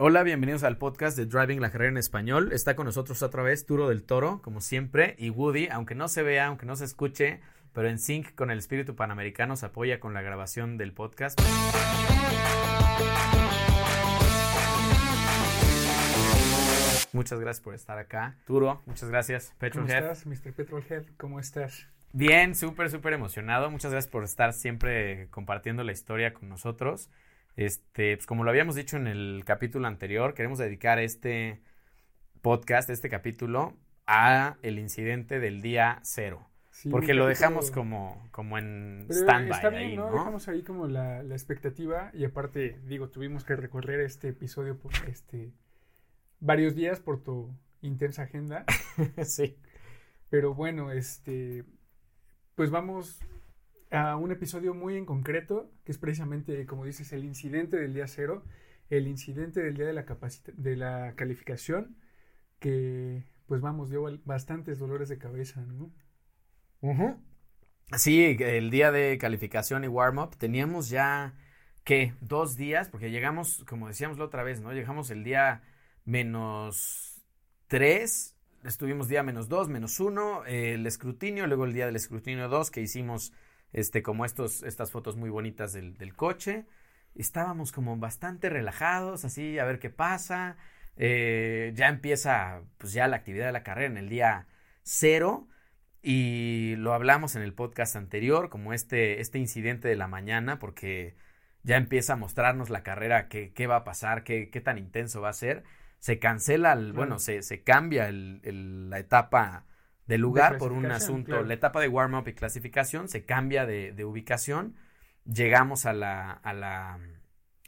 Hola, bienvenidos al podcast de Driving la Carrera en Español. Está con nosotros otra vez Turo del Toro, como siempre, y Woody, aunque no se vea, aunque no se escuche, pero en sync con el espíritu panamericano se apoya con la grabación del podcast. Muchas gracias por estar acá. Turo, muchas gracias. Petrolhead. ¿Cómo estás, Mr. Petrolhead? ¿Cómo estás? Bien, súper, súper emocionado. Muchas gracias por estar siempre compartiendo la historia con nosotros. Este, pues como lo habíamos dicho en el capítulo anterior, queremos dedicar este podcast, este capítulo, a el incidente del día cero. porque lo dejamos como, como en stand-by ahí, ¿no? Dejamos ahí como la, la, expectativa y aparte, digo, tuvimos que recorrer este episodio por este varios días por tu intensa agenda. sí. Pero bueno, este, pues vamos a un episodio muy en concreto, que es precisamente, como dices, el incidente del día cero, el incidente del día de la, de la calificación, que pues vamos, dio bastantes dolores de cabeza, ¿no? Sí, el día de calificación y warm-up teníamos ya, ¿qué? Dos días, porque llegamos, como decíamos la otra vez, ¿no? Llegamos el día menos tres estuvimos día menos dos, menos uno, el escrutinio, luego el día del escrutinio dos, que hicimos este, como estos, estas fotos muy bonitas del, del, coche. Estábamos como bastante relajados, así, a ver qué pasa. Eh, ya empieza, pues ya la actividad de la carrera en el día cero. Y lo hablamos en el podcast anterior, como este, este incidente de la mañana, porque ya empieza a mostrarnos la carrera, qué, qué va a pasar, qué, qué tan intenso va a ser. Se cancela, el, bueno, se, se cambia el, el, la etapa de lugar por un asunto. La etapa de warm-up y clasificación se cambia de, de ubicación. Llegamos a la, a la,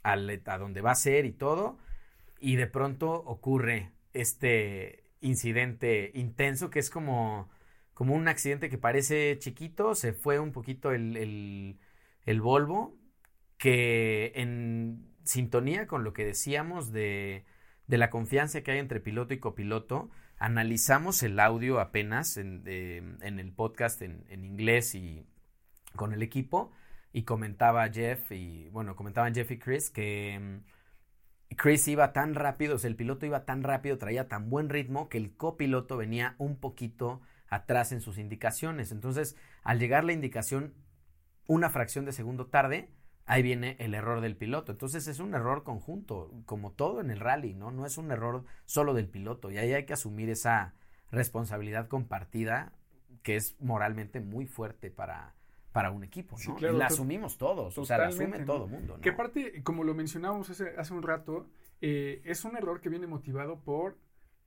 a, donde va a ser y todo. Y de pronto ocurre este incidente intenso que es como, como un accidente que parece chiquito. Se fue un poquito el, el, el Volvo que en sintonía con lo que decíamos de, de la confianza que hay entre piloto y copiloto, analizamos el audio apenas en, el podcast en, inglés y con el equipo y comentaba Jeff y bueno, comentaban Jeff y Chris que mm, Chris iba tan rápido, o sea, el piloto iba tan rápido, traía tan buen ritmo que el copiloto venía un poquito atrás en sus indicaciones. Entonces, al llegar la indicación una fracción de segundo tarde, ahí viene el error del piloto. Entonces es un error conjunto, como todo en el rally, ¿no? No es un error solo del piloto y ahí hay que asumir esa responsabilidad compartida que es moralmente muy fuerte para, para un equipo, ¿no? y la asumimos todos, o sea, la asume todo el mundo, ¿no? Que aparte, como lo mencionábamos hace, hace un rato, eh, es un error que viene motivado por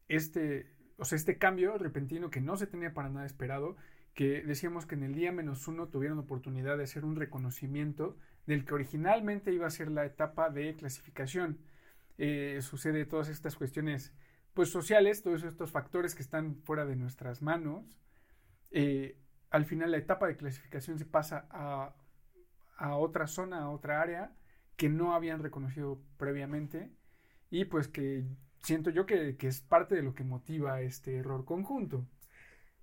este, o sea, este cambio repentino que no se tenía para nada esperado, que decíamos que en el día menos uno tuvieron oportunidad de hacer un reconocimiento del que originalmente iba a ser la etapa de clasificación. Eh, sucede todas estas cuestiones pues sociales, todos estos factores que están fuera de nuestras manos. Eh, al final la etapa de clasificación se pasa a, a, otra zona, a otra área que no habían reconocido previamente y pues que siento yo que, que es parte de lo que motiva este error conjunto.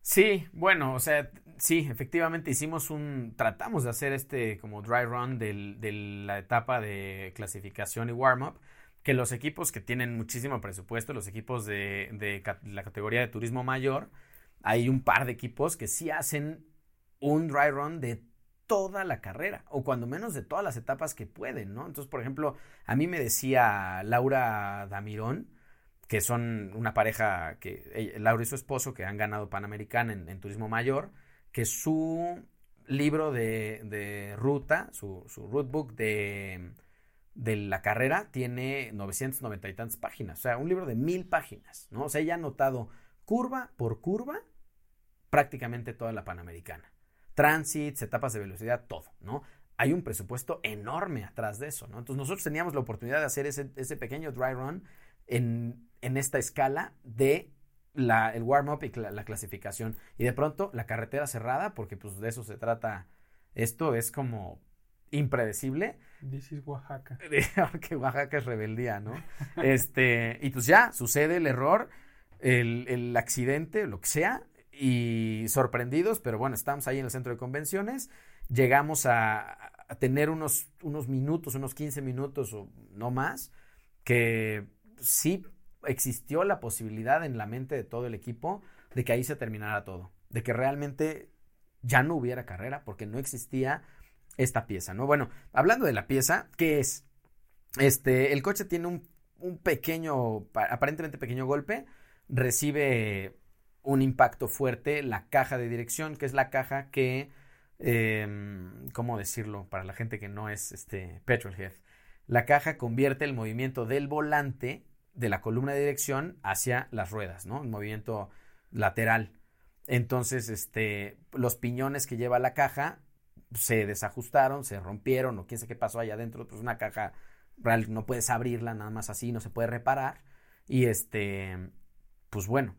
Sí, bueno, o sea, sí, efectivamente hicimos un, tratamos de hacer este como dry run del, de la etapa de clasificación y warm-up, que los equipos que tienen muchísimo presupuesto, los equipos de, de la categoría de turismo mayor, hay un par de equipos que sí hacen un dry run de toda la carrera, o cuando menos de todas las etapas que pueden, ¿no? Entonces, por ejemplo, a mí me decía Laura Damirón, que son una pareja que Laura y su esposo que han ganado Panamericana en, Turismo Mayor, que su libro de, ruta, su, su rootebook de, de la carrera tiene 990 y tantas páginas, o sea, un libro de mil páginas, ¿no? O sea, ella ha anotado curva por curva prácticamente toda la Panamericana. Transits, etapas de velocidad, todo, ¿no? Hay un presupuesto enorme atrás de eso, ¿no? Entonces nosotros teníamos la oportunidad de hacer ese, ese pequeño dry run en, en esta escala de la, el warm-up y la, clasificación. Y de pronto la carretera cerrada, porque pues de eso se trata. Esto es como impredecible. This is Oaxaca. que Oaxaca es rebeldía, ¿no? este, y pues ya, sucede el error, el, el accidente, lo que sea, y sorprendidos, pero bueno, estamos ahí en el centro de convenciones, llegamos a, a tener unos, unos minutos, unos 15 minutos o no más, que sí existió la posibilidad en la mente de todo el equipo de que ahí se terminara todo, de que realmente ya no hubiera carrera porque no existía esta pieza, ¿no? Bueno, hablando de la pieza, ¿qué es? Este, el coche tiene un, pequeño, aparentemente pequeño golpe, recibe un impacto fuerte la caja de dirección, que es la caja que, em, ¿cómo decirlo? Para la gente que no es este petrolhead, la caja convierte el movimiento del volante de la columna de dirección hacia las ruedas, ¿no? Un movimiento lateral. Entonces, este, los piñones que lleva la caja se desajustaron, se rompieron o quién sabe qué pasó allá adentro. Pues una caja real, no puedes abrirla nada más así, no se puede reparar. Y este, pues bueno,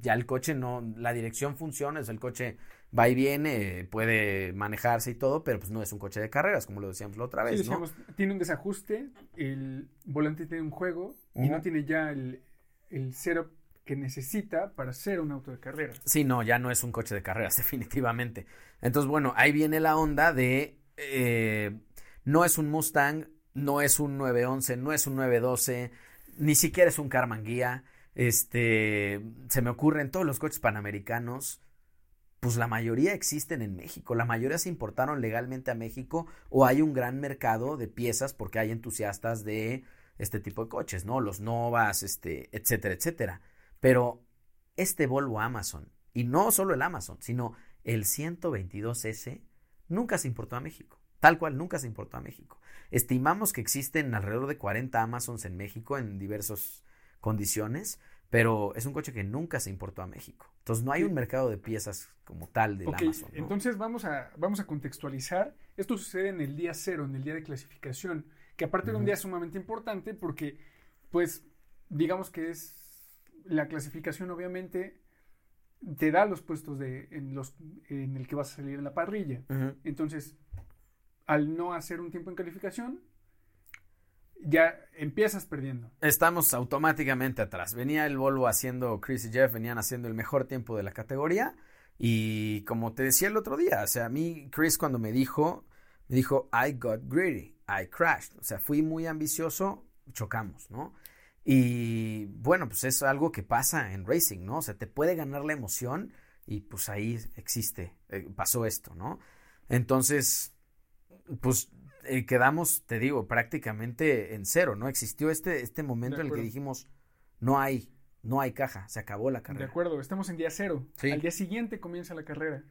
ya el coche no, la dirección funciona, es el coche va y viene, puede manejarse y todo, pero pues no es un coche de carreras, como lo decíamos la otra vez. decíamos, tiene un desajuste, el volante tiene un juego y no tiene ya el, el cero que necesita para ser un auto de carreras. Sí, no, ya no es un coche de carreras, definitivamente. Entonces, bueno, ahí viene la onda de eh, no es un Mustang, no es un 911, no es un 912, ni siquiera es un Carman Guía. Este, se me ocurren todos los coches panamericanos, pues la mayoría existen en México, la mayoría se importaron legalmente a México o hay un gran mercado de piezas porque hay entusiastas de este tipo de coches, ¿no? Los Novas, este, etcétera, etcétera. Pero este Volvo Amazon, y no solo el Amazon, sino el 122S, nunca se importó a México. Tal cual, nunca se importó a México. Estimamos que existen alrededor de 40 Amazons en México en diversas condiciones, pero es un coche que nunca se importó a México. Entonces no hay un mercado de piezas como tal del Amazon. Entonces vamos a, vamos a contextualizar. Esto sucede en el día cero, en el día de clasificación, que aparte de un día sumamente importante porque, pues, digamos que es la clasificación obviamente te da los puestos de, en, los, en el que vas a salir en la parrilla. Entonces, al no hacer un tiempo en calificación, ya empiezas perdiendo. Estamos automáticamente atrás. Venía el Volvo haciendo, Chris y Jeff venían haciendo el mejor tiempo de la categoría. Y como te decía el otro día, o sea, a mí Chris cuando me dijo, me dijo, I got greedy, I crashed. O sea, fui muy ambicioso, chocamos, ¿no? Y bueno, pues es algo que pasa en racing, ¿no? O sea, te puede ganar la emoción y pues ahí existe, eh, pasó esto, ¿no? Entonces, pues eh, quedamos, te digo, prácticamente en cero, ¿no? Existió este, este momento en el que dijimos, no hay, no hay caja, se acabó la carrera. De acuerdo, estamos en día cero. Al día siguiente comienza la carrera.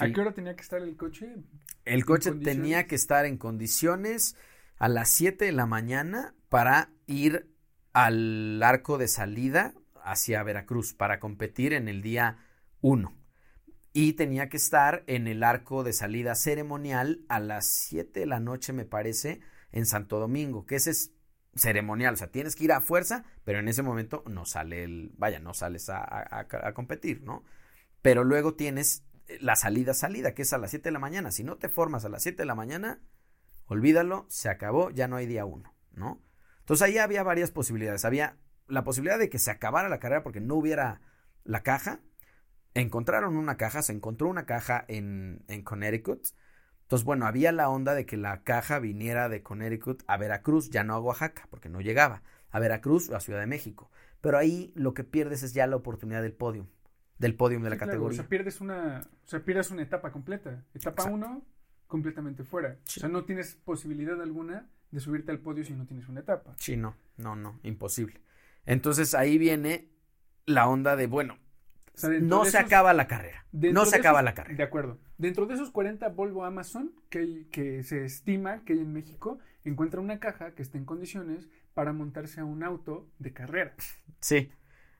¿A qué hora tenía que estar el coche? El coche tenía que estar en condiciones a las 7 de la mañana para ir al arco de salida hacia Veracruz para competir en el día 1 y tenía que estar en el arco de salida ceremonial a las 7 de la noche, me parece, en Santo Domingo, que ese es ceremonial, o sea, tienes que ir a fuerza, pero en ese momento no sale el, vaya, no sales a, competir, ¿no? Pero luego tienes la salida, salida, que es a las 7 de la mañana. Si no te formas a las 7 de la mañana, olvídalo, se acabó, ya no hay día 1, ¿no? Entonces ahí había varias posibilidades. Había la posibilidad de que se acabara la carrera porque no hubiera la caja, encontraron una caja, se encontró una caja en, en Connecticut. Entonces, bueno, había la onda de que la caja viniera de Connecticut a Veracruz, ya no a Oaxaca, porque no llegaba, a Veracruz o a Ciudad de México. Pero ahí lo que pierdes es ya la oportunidad del podio, del podio de la categoría. o sea, pierdes una, o sea, pierdes una etapa completa. Etapa 1, completamente fuera. O sea, no tienes posibilidad alguna de subirte al podio si no tienes una etapa. Sí, no, no, no, imposible. Entonces ahí viene la onda de, bueno, no se acaba la carrera. No se acaba la carrera. De acuerdo. Dentro de esos 40 Volvo Amazon que, que se estima que hay en México, encuentra una caja que está en condiciones para montarse a un auto de carrera. Sí.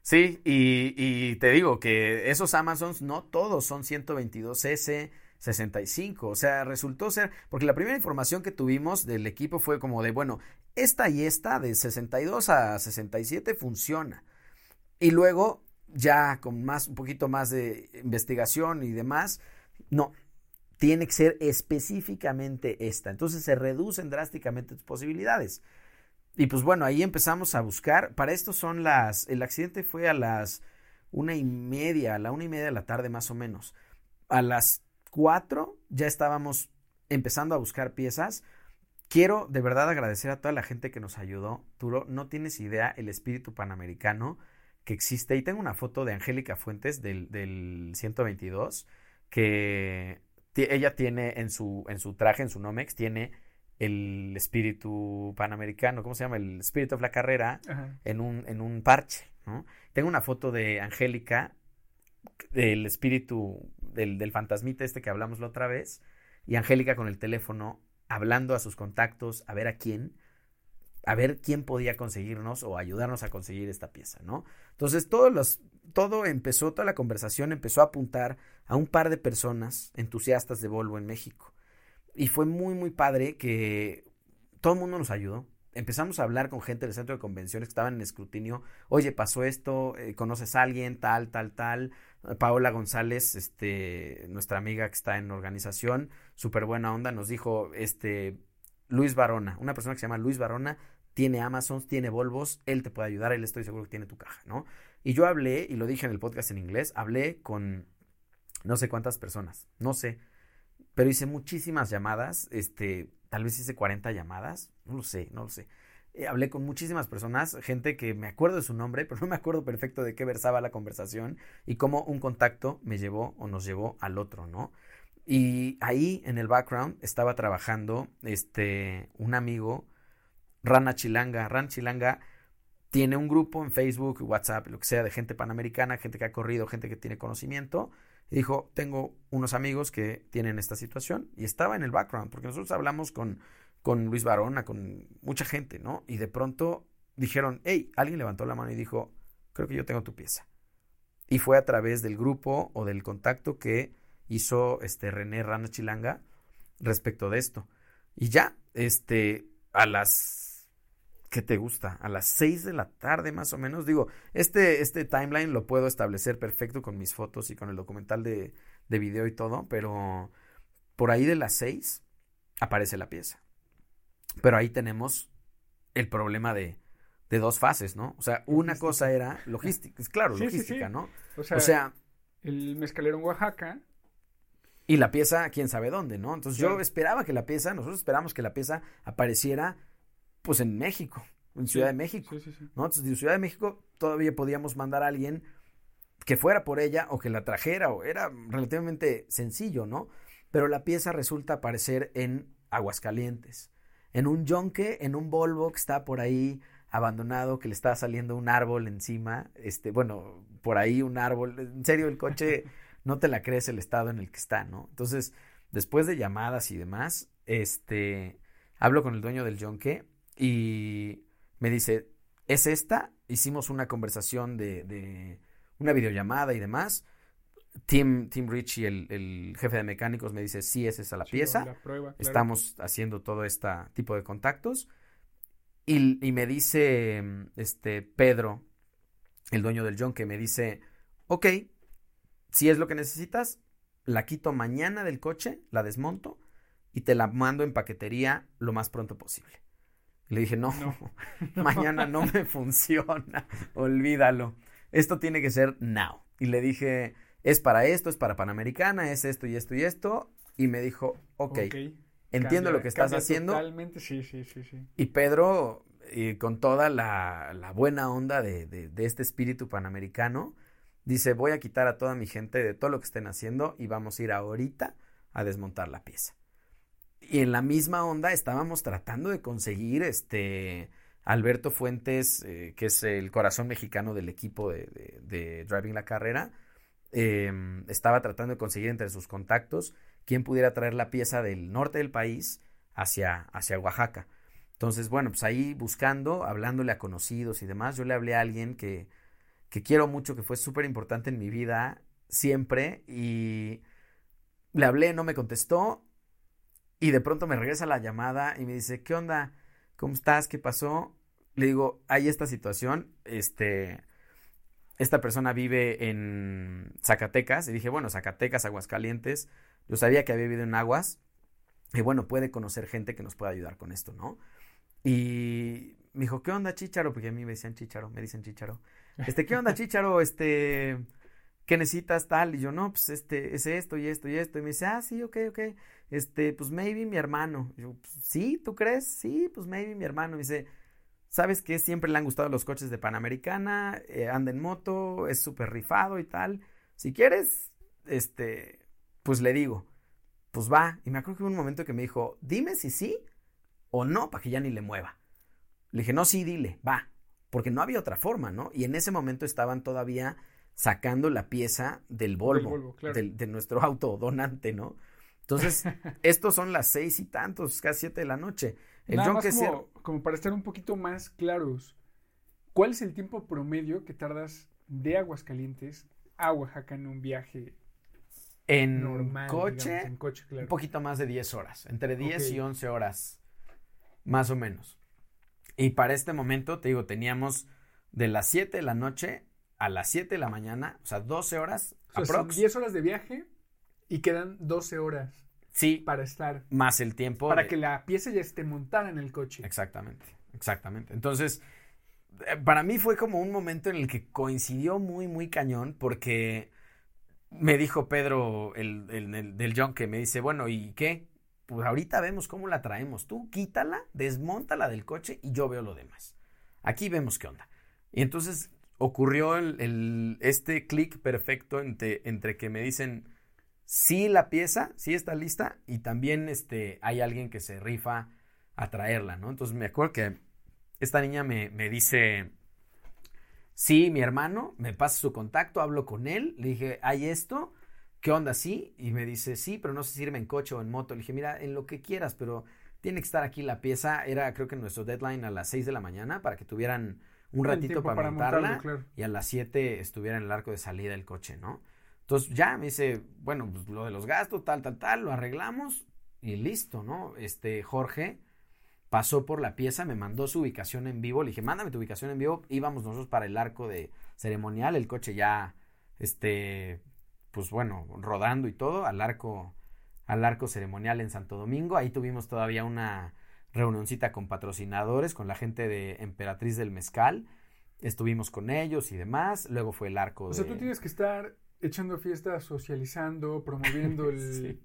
Sí, y, y te digo que esos Amazons no todos son 122S, 65. O sea, resultó ser, porque la primera información que tuvimos del equipo fue como de, bueno, esta y esta de 62 a 67 funciona. Y luego ya con más, un poquito más de investigación y demás, no, tiene que ser específicamente esta. Entonces se reducen drásticamente tus posibilidades. Y pues bueno, ahí empezamos a buscar. Para esto son las, el accidente fue a las una y media, a la una y media de la tarde más o menos. A las cuatro ya estábamos empezando a buscar piezas quiero de verdad agradecer a toda la gente que nos ayudó. Turo, no tienes idea el espíritu panamericano que existe. Y tengo una foto de Angélica Fuentes del, del 122 que ella tiene en su, en su traje, en su Nomex, tiene el espíritu panamericano, ¿cómo se llama? El espíritu de la carrera en un, en un parche, ¿no? Tengo una foto de Angélica, del espíritu, del, del fantasmita este que hablamos la otra vez, y Angélica con el teléfono hablando a sus contactos, a ver a quién, a ver quién podía conseguirnos o ayudarnos a conseguir esta pieza, ¿no? Entonces, todos los, todo empezó, toda la conversación empezó a apuntar a un par de personas entusiastas de Volvo en México. Y fue muy, muy padre que todo el mundo nos ayudó. Empezamos a hablar con gente del centro de convenciones que estaban en escrutinio. Oye, pasó esto, eh, conoces a alguien, tal, tal, tal. Paola González, este, nuestra amiga que está en organización, súper buena onda, nos dijo, este, Luis Barona, una persona que se llama Luis Barona, tiene Amazon, tiene Volvos, él te puede ayudar, él estoy seguro que tiene tu caja, ¿no? Y yo hablé, y lo dije en el podcast en inglés, hablé con no sé cuántas personas, no sé, pero hice muchísimas llamadas, este, tal vez hice 40 llamadas, no lo sé, no lo sé. Eh, hablé con muchísimas personas, gente que me acuerdo de su nombre, pero no me acuerdo perfecto de qué versaba la conversación y cómo un contacto me llevó o nos llevó al otro, ¿no? Y ahí en el background estaba trabajando este un amigo, Rana Chilanga. Rana Chilanga tiene un grupo en Facebook, WhatsApp, lo que sea, de gente panamericana, gente que ha corrido, gente que tiene conocimiento y dijo, tengo unos amigos que tienen esta situación y estaba en el background, porque nosotros hablamos con, con Luis Barona, con mucha gente, ¿no? Y de pronto dijeron, hey, alguien levantó la mano y dijo, creo que yo tengo tu pieza. Y fue a través del grupo o del contacto que hizo este René Rana Chilanga respecto de esto. Y ya, este, a las ¿qué te gusta? A las 6 de la tarde más o menos. Digo, este, este timeline lo puedo establecer perfecto con mis fotos y con el documental de, de video y todo, pero por ahí de las 6 aparece la pieza. Pero ahí tenemos el problema de, de dos fases, ¿no? O sea, una cosa era logística, claro, logística, ¿no? O sea, el mezcalero en Oaxaca. Y la pieza, quién sabe dónde, ¿no? Entonces yo esperaba que la pieza, nosotros esperamos que la pieza apareciera pues en México, en Ciudad de México. ¿no? Entonces, de Ciudad de México todavía podíamos mandar a alguien que fuera por ella o que la trajera, o era relativamente sencillo, ¿no? Pero la pieza resulta aparecer en Aguascalientes, en un yonque, en un Volvo que está por ahí abandonado, que le está saliendo un árbol encima, este, bueno, por ahí un árbol, en serio, el coche no te la crees el estado en el que está, ¿no? Entonces, después de llamadas y demás, este, hablo con el dueño del yonque y me dice, ¿es esta? Hicimos una conversación de, de una videollamada y demás. Tim, Tim Richie, el, el, jefe de mecánicos, me dice, sí, es esa la pieza. Estamos haciendo todo este tipo de contactos. Y, y, me dice este Pedro, el dueño del John, que me dice, ok, si es lo que necesitas, la quito mañana del coche, la desmonto y te la mando en paquetería lo más pronto posible. Le dije, no, mañana no me funciona, olvídalo. Esto tiene que ser now. Y le dije, es para esto, es para Panamericana, es esto y esto y esto. Y me dijo, ok, entiendo lo que estás haciendo. Totalmente, sí, sí, sí, sí. Y Pedro, con toda la, la buena onda de, de, de este espíritu panamericano, dice, voy a quitar a toda mi gente de todo lo que estén haciendo y vamos a ir ahorita a desmontar la pieza. Y en la misma onda estábamos tratando de conseguir este Alberto Fuentes, eh, que es el corazón mexicano del equipo de, Driving la Carrera, em, estaba tratando de conseguir entre sus contactos quien pudiera traer la pieza del norte del país hacia, hacia Oaxaca. Entonces, bueno, pues ahí buscando, hablándole a conocidos y demás, yo le hablé a alguien que, que quiero mucho, que fue súper importante en mi vida siempre, y le hablé, no me contestó, y de pronto me regresa la llamada y me dice, ¿qué onda? ¿Cómo estás? ¿Qué pasó? Le digo, hay esta situación, este, esta persona vive en Zacatecas. Y dije, bueno, Zacatecas, Aguascalientes. Yo sabía que había vivido en Aguas. Y bueno, puede conocer gente que nos pueda ayudar con esto, ¿no? Y me dijo, ¿qué onda, Chicharo? Porque a mí me decían Chicharo, me dicen Chicharo. Este, ¿qué onda, Chicharo? Este, ¿qué necesitas tal? Y yo, no, pues este, es esto y esto y esto. Y me dice, ah, sí, ok, ok. Este, pues maybe mi hermano. Y yo, pues, sí, ¿tú crees? Sí, pues maybe mi hermano. Y me dice, ¿sabes qué? Siempre le han gustado los coches de Panamericana, eh, anda en moto, es súper rifado y tal. Si quieres, este, pues le digo, pues va. Y me acuerdo que hubo un momento que me dijo, dime si sí o no, para que ya ni le mueva. Le dije, no, sí, dile, va. Porque no había otra forma, ¿no? Y en ese momento estaban todavía sacando la pieza del Volvo, de nuestro auto donante, ¿no? Entonces, estos son las seis y tantos, casi siete de la noche. El Nada más como, como para estar un poquito más claros, ¿cuál es el tiempo promedio que tardas de Aguascalientes a Oaxaca en un viaje en normal, coche? en coche, claro. Un poquito más de 10 horas, entre 10 y 11 horas, más o menos. Y para este momento, te digo, teníamos de las 7 de la noche a las 7 de la mañana, o sea, 12 horas. O sea, son 10 horas de viaje y quedan 12 horas. Sí. Para estar. Más el tiempo. Para que la pieza ya esté montada en el coche. Exactamente, exactamente. Entonces, eh, para mí fue como un momento en el que coincidió muy, muy cañón porque me dijo Pedro, el, el, del John, que me dice, bueno, ¿y qué? Pues ahorita vemos cómo la traemos. Tú quítala, desmontala del coche y yo veo lo demás. Aquí vemos qué onda. Y entonces ocurrió el, este clic perfecto entre, entre que me dicen, sí la pieza, sí está lista y también este, hay alguien que se rifa a traerla, ¿no? Entonces me acuerdo que esta niña me, me dice, sí, mi hermano, me pasa su contacto, hablo con él, le dije, hay esto, ¿qué onda? Sí, y me dice, sí, pero no sé si irme en coche o en moto. Le dije, mira, en lo que quieras, pero tiene que estar aquí la pieza. Era creo que nuestro deadline a las 6 de la mañana para que tuvieran un ratito para, montarla y a las 7 estuviera en el arco de salida del coche, ¿no? Entonces ya me dice, bueno, pues lo de los gastos, tal, tal, tal, lo arreglamos y listo, ¿no? Este Jorge pasó por la pieza, me mandó su ubicación en vivo, le dije, mándame tu ubicación en vivo, íbamos nosotros para el arco de ceremonial, el coche ya, este, pues bueno, rodando y todo, al arco, al arco ceremonial en Santo Domingo, ahí tuvimos todavía una reunioncita con patrocinadores, con la gente de Emperatriz del Mezcal, estuvimos con ellos y demás, luego fue el arco o sea, tú tienes que estar echando fiestas, socializando, promoviendo el...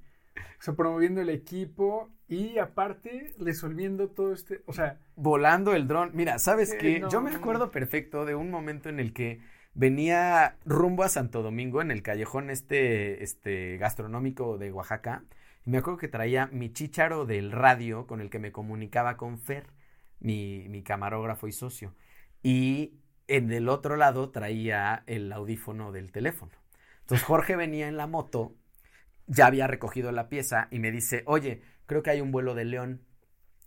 O sea, promoviendo el equipo y aparte resolviendo todo este, o sea... Volando el dron. Mira, ¿sabes qué? Yo me acuerdo perfecto de un momento en el que venía rumbo a Santo Domingo en el callejón este, este gastronómico de Oaxaca y me acuerdo que traía mi chicharo del radio con el que me comunicaba con Fer, mi, mi camarógrafo y socio. Y en el otro lado traía el audífono del teléfono. Entonces Jorge venía en la moto, ya había recogido la pieza y me dice, oye, creo que hay un vuelo de León.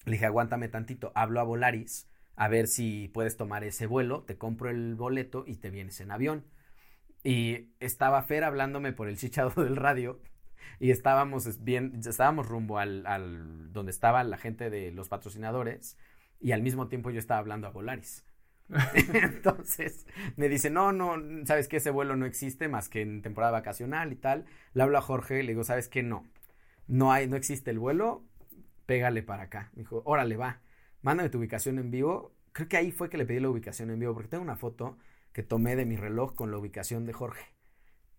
Le dije, aguántame tantito, hablo a Volaris a ver si puedes tomar ese vuelo, te compro el boleto y te vienes en avión. Y estaba Fer hablándome por el chichado del radio y estábamos bien, estábamos rumbo al, al, donde estaba la gente de los patrocinadores y al mismo tiempo yo estaba hablando a Volaris. Entonces me dice, no, no, sabes que ese vuelo no existe más que en temporada vacacional y tal. Le hablo a Jorge y le digo, ¿sabes qué? No, no hay, no existe el vuelo, pégale para acá. Me dijo, órale, va, mándame tu ubicación en vivo. Creo que ahí fue que le pedí la ubicación en vivo, porque tengo una foto que tomé de mi reloj con la ubicación de Jorge.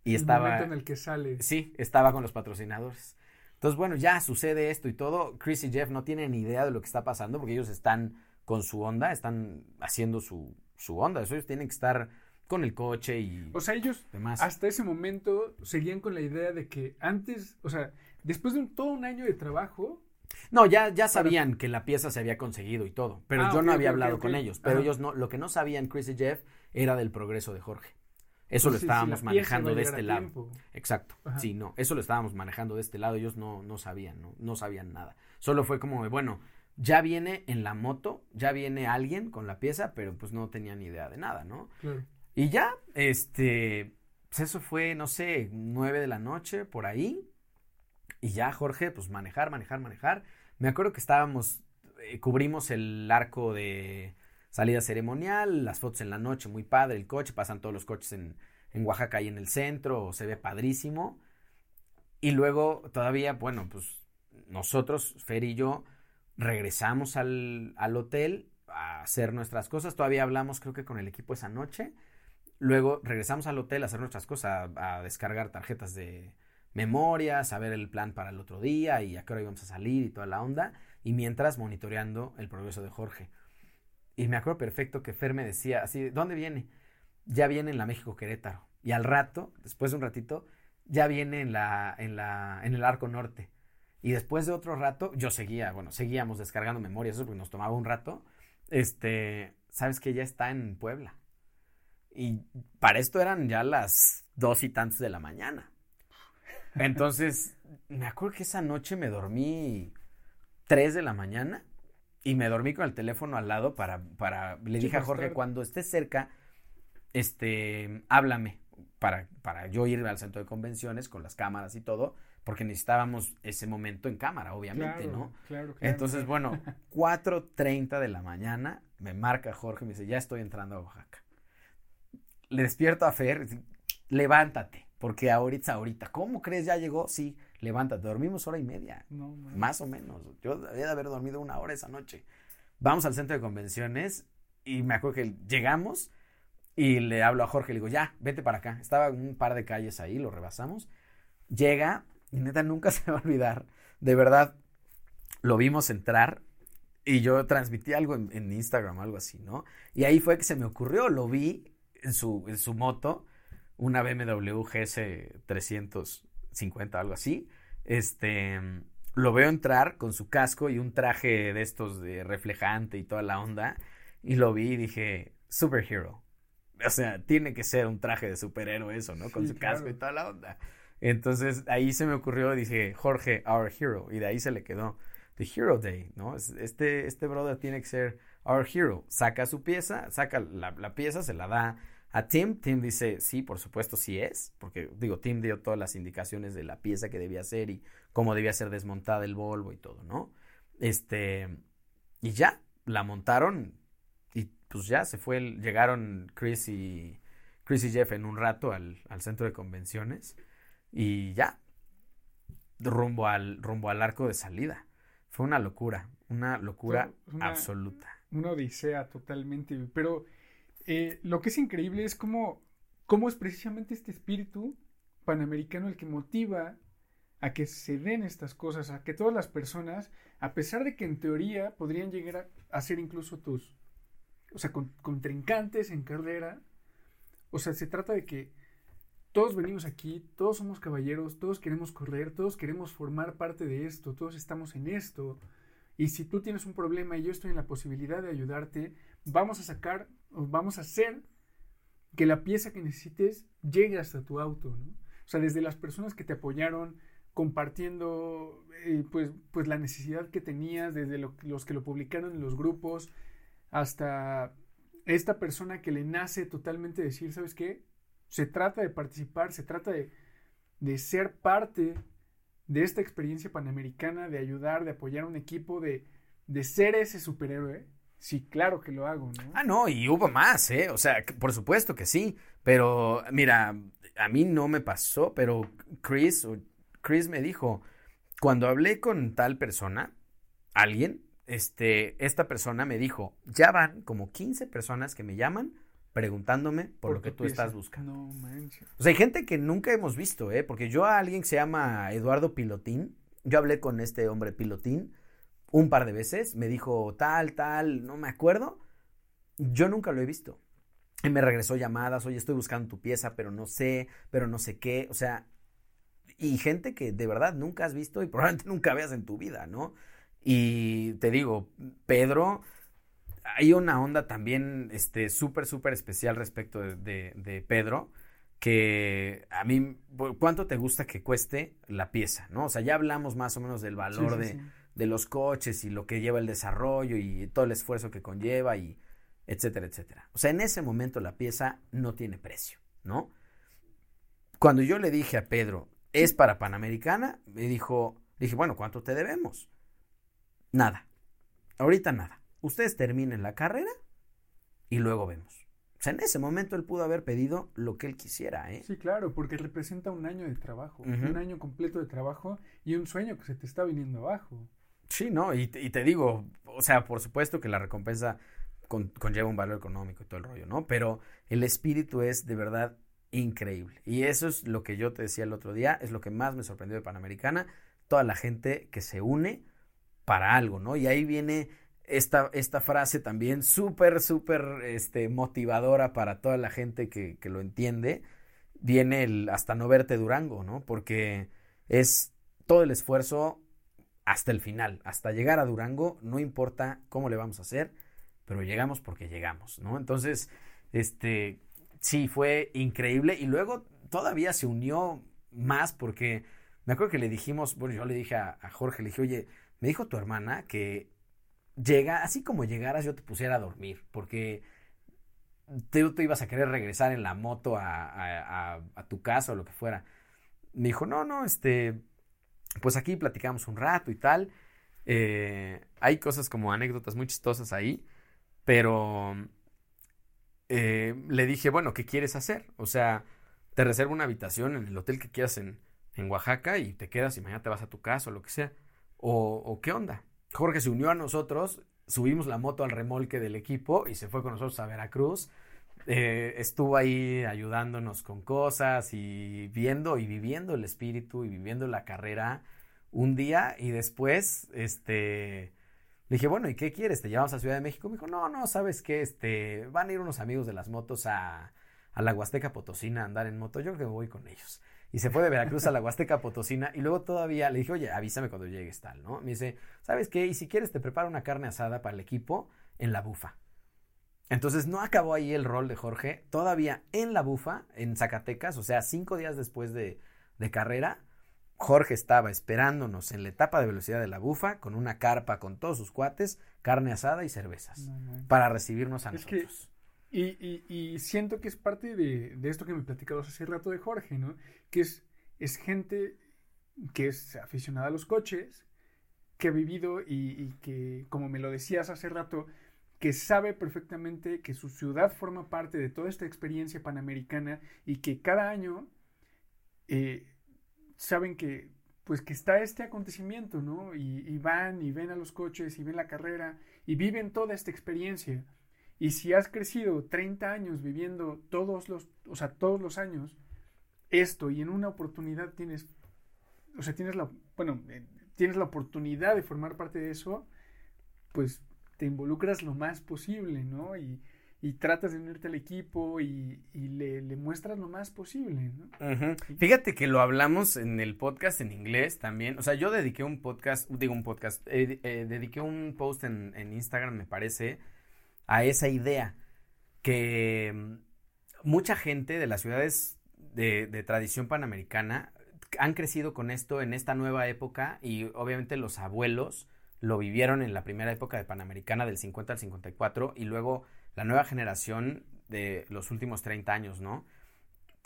Y el estaba. Momento en el que sale. Sí, estaba con los patrocinadores. Entonces, bueno, ya sucede esto y todo. Chris y Jeff no tienen ni idea de lo que está pasando porque ellos están con su onda, están haciendo su, su onda. Eso ellos tienen que estar con el coche y. O sea, ellos hasta ese momento seguían con la idea de que antes, o sea, después de todo un año de trabajo. No, ya, ya sabían que la pieza se había conseguido y todo, pero ah, yo no había hablado con ellos. Pero ellos no, lo que no sabían Chris y Jeff era del progreso de Jorge. Eso lo estábamos manejando de este lado. Exacto. Sí, no, eso lo estábamos manejando de este lado. Ellos no, no sabían, no, no sabían nada. Solo fue como, bueno, ya viene en la moto, ya viene alguien con la pieza, pero pues no tenía ni idea de nada, ¿no? Y ya, este, pues eso fue, no sé, nueve de la noche, por ahí. Y ya, Jorge, pues manejar, manejar, manejar. Me acuerdo que estábamos, eh, cubrimos el arco de salida ceremonial, las fotos en la noche, muy padre, el coche, pasan todos los coches en, en Oaxaca y en el centro, se ve padrísimo. Y luego todavía, bueno, pues nosotros, Fer y yo, regresamos al, al hotel a hacer nuestras cosas. Todavía hablamos, creo que con el equipo esa noche. Luego regresamos al hotel a hacer nuestras cosas, a, descargar tarjetas de memoria, saber el plan para el otro día y a qué hora íbamos a salir y toda la onda. Y mientras monitoreando el progreso de Jorge. Y me acuerdo perfecto que Fer me decía así, ¿dónde viene? Ya viene en la México Querétaro. Y al rato, después de un ratito, ya viene en la, en la, en el arco norte. Y después de otro rato, yo seguía, bueno, seguíamos descargando memorias, eso porque nos tomaba un rato. Este, sabes que ya está en Puebla. Y para esto eran ya las dos y tantos de la mañana. Entonces, me acuerdo que esa noche me dormí tres de la mañana y me dormí con el teléfono al lado para, para, le dije a Jorge, cuando estés cerca, este, háblame para, para yo ir al centro de convenciones con las cámaras y todo, porque necesitábamos ese momento en cámara, obviamente, ¿no? Claro, claro. Entonces, bueno, 4.30 de la mañana me marca Jorge y me dice, ya estoy entrando a Oaxaca le despierto a Fer, levántate, porque ahorita, ahorita, ¿cómo crees? Ya llegó, sí, levántate, dormimos hora y media, no, más o menos, yo debía de haber dormido una hora esa noche. Vamos al centro de convenciones y me acuerdo que llegamos y le hablo a Jorge, le digo, ya, vete para acá, estaba un par de calles ahí, lo rebasamos, llega y neta nunca se va a olvidar, de verdad, lo vimos entrar y yo transmití algo en, en Instagram, algo así, ¿no? Y ahí fue que se me ocurrió, lo vi en su, en su moto, una BMW GS 350, algo así. Este, lo veo entrar con su casco y un traje de estos de reflejante y toda la onda. Y lo vi y dije, superhero. O sea, tiene que ser un traje de superhéroe eso, ¿no? Con su casco y toda la onda. Entonces ahí se me ocurrió, dije, Jorge, our hero. Y de ahí se le quedó, The Hero Day, ¿no? Este, este brother tiene que ser our hero. Saca su pieza, saca la, la pieza, se la da a Tim, Tim dice, sí, por supuesto, sí es, porque digo, Tim dio todas las indicaciones de la pieza que debía ser y cómo debía ser desmontada el Volvo y todo, ¿no? Este, y ya, la montaron y pues ya se fue, llegaron Chris y, Chris y Jeff en un rato al, al centro de convenciones y ya, rumbo al, rumbo al arco de salida. Fue una locura, una locura una, absoluta. Una odisea totalmente, pero eh, lo que es increíble es cómo, cómo es precisamente este espíritu panamericano el que motiva a que se den estas cosas, a que todas las personas, a pesar de que en teoría podrían llegar a, ser incluso tus, o sea, con, contrincantes en carrera, o sea, se trata de que todos venimos aquí, todos somos caballeros, todos queremos correr, todos queremos formar parte de esto, todos estamos en esto. Y si tú tienes un problema y yo estoy en la posibilidad de ayudarte, vamos a sacar, vamos a hacer que la pieza que necesites llegue hasta tu auto, ¿no? O sea, desde las personas que te apoyaron compartiendo eh, pues, pues la necesidad que tenías, desde lo, los que lo publicaron en los grupos, hasta esta persona que le nace totalmente decir, ¿sabes qué? Se trata de participar, se trata de, de ser parte de esta experiencia panamericana, de ayudar, de apoyar a un equipo, de, de ser ese superhéroe. Sí, claro que lo hago, ¿no? Ah, no, y hubo más, ¿eh? O sea, por supuesto que sí, pero mira, a mí no me pasó, pero Chris, Chris me dijo, cuando hablé con tal persona, alguien, este, esta persona me dijo, ya van como 15 personas que me llaman preguntándome por, lo que tú pieza. estás buscando. No manches. O sea, hay gente que nunca hemos visto, ¿eh? Porque yo a alguien que se llama Eduardo Pilotín, yo hablé con este hombre Pilotín un par de veces, me dijo tal, tal, no me acuerdo. Yo nunca lo he visto. Y me regresó llamadas, oye, estoy buscando tu pieza, pero no sé, pero no sé qué. O sea, y gente que de verdad nunca has visto y probablemente nunca veas en tu vida, ¿no? Y te digo, Pedro, hay una onda también este súper, súper especial respecto de, de, de, Pedro, que a mí, ¿cuánto te gusta que cueste la pieza? ¿No? O sea, ya hablamos más o menos del valor sí, sí, de, sí. De, los coches y lo que lleva el desarrollo y todo el esfuerzo que conlleva y etcétera, etcétera. O sea, en ese momento la pieza no tiene precio, ¿no? Cuando yo le dije a Pedro, es para Panamericana, me dijo, dije, bueno, ¿cuánto te debemos? Nada. Ahorita nada ustedes terminen la carrera y luego vemos. O sea, en ese momento él pudo haber pedido lo que él quisiera, ¿eh? Sí, claro, porque representa un año de trabajo, uh -huh. un año completo de trabajo y un sueño que se te está viniendo abajo. Sí, no, y te, digo, o sea, por supuesto que la recompensa con, conlleva un valor económico y todo el rollo, ¿no? Pero el espíritu es de verdad increíble. Y eso es lo que yo te decía el otro día, es lo que más me sorprendió de Panamericana, toda la gente que se une para algo, ¿no? Y ahí viene esta, esta frase también súper, súper este, motivadora para toda la gente que, que lo entiende, viene el hasta no verte Durango, ¿no? Porque es todo el esfuerzo hasta el final, hasta llegar a Durango, no importa cómo le vamos a hacer, pero llegamos porque llegamos, ¿no? Entonces, este, sí, fue increíble y luego todavía se unió más porque me acuerdo que le dijimos, bueno, yo le dije a, Jorge, le dije, oye, me dijo tu hermana que llega, así como llegaras yo te pusiera a dormir, porque tú te ibas a querer regresar en la moto a, a, tu casa o lo que fuera. Me dijo, no, no, este, pues aquí platicamos un rato y tal. Eh, hay cosas como anécdotas muy chistosas ahí, pero eh, le dije, bueno, ¿qué quieres hacer? O sea, te reservo una habitación en el hotel que quieras en, en Oaxaca y te quedas y mañana te vas a tu casa o lo que sea. O, o qué onda. Jorge se unió a nosotros, subimos la moto al remolque del equipo y se fue con nosotros a Veracruz. Eh, estuvo ahí ayudándonos con cosas y viendo y viviendo el espíritu y viviendo la carrera un día y después, este, le dije, bueno, ¿y qué quieres? ¿Te llevamos a Ciudad de México? Me dijo, no, no, ¿sabes qué? Este, van a ir unos amigos de las motos a, a la Huasteca Potosina a andar en moto. Yo creo que voy con ellos. Y se fue de Veracruz a la Huasteca Potosina y luego todavía le dije, oye, avísame cuando llegues tal, ¿no? Me dice, ¿sabes qué? Y si quieres te preparo una carne asada para el equipo en la bufa. Entonces no acabó ahí el rol de Jorge, todavía en la bufa, en Zacatecas, o sea, cinco días después de, de carrera, Jorge estaba esperándonos en la etapa de velocidad de la bufa con una carpa con todos sus cuates, carne asada y cervezas para recibirnos a nosotros. y, y, siento que es parte de, de, esto que me platicabas hace rato de Jorge, ¿no? Que es, es gente que es aficionada a los coches, que ha vivido y, y que, como me lo decías hace rato, que sabe perfectamente que su ciudad forma parte de toda esta experiencia panamericana y que cada año eh, saben que pues que está este acontecimiento, ¿no? Y, van y ven a los coches y ven la carrera y viven toda esta experiencia. Y si has crecido 30 años viviendo todos los, o sea, todos los años esto y en una oportunidad tienes, o sea, tienes la, bueno, eh, tienes la oportunidad de formar parte de eso, pues te involucras lo más posible, ¿no? Y, y tratas de unirte al equipo y, le, muestras lo más posible. ¿no? Fíjate que lo hablamos en el podcast en inglés también. O sea, yo dediqué un podcast, digo un podcast, eh, eh, dediqué un post en, en, Instagram, me parece, a esa idea que mm, mucha gente de las ciudades de, de tradición panamericana han crecido con esto en esta nueva época y obviamente los abuelos lo vivieron en la primera época de Panamericana del 50 al 54 y luego la nueva generación de los últimos 30 años, ¿no?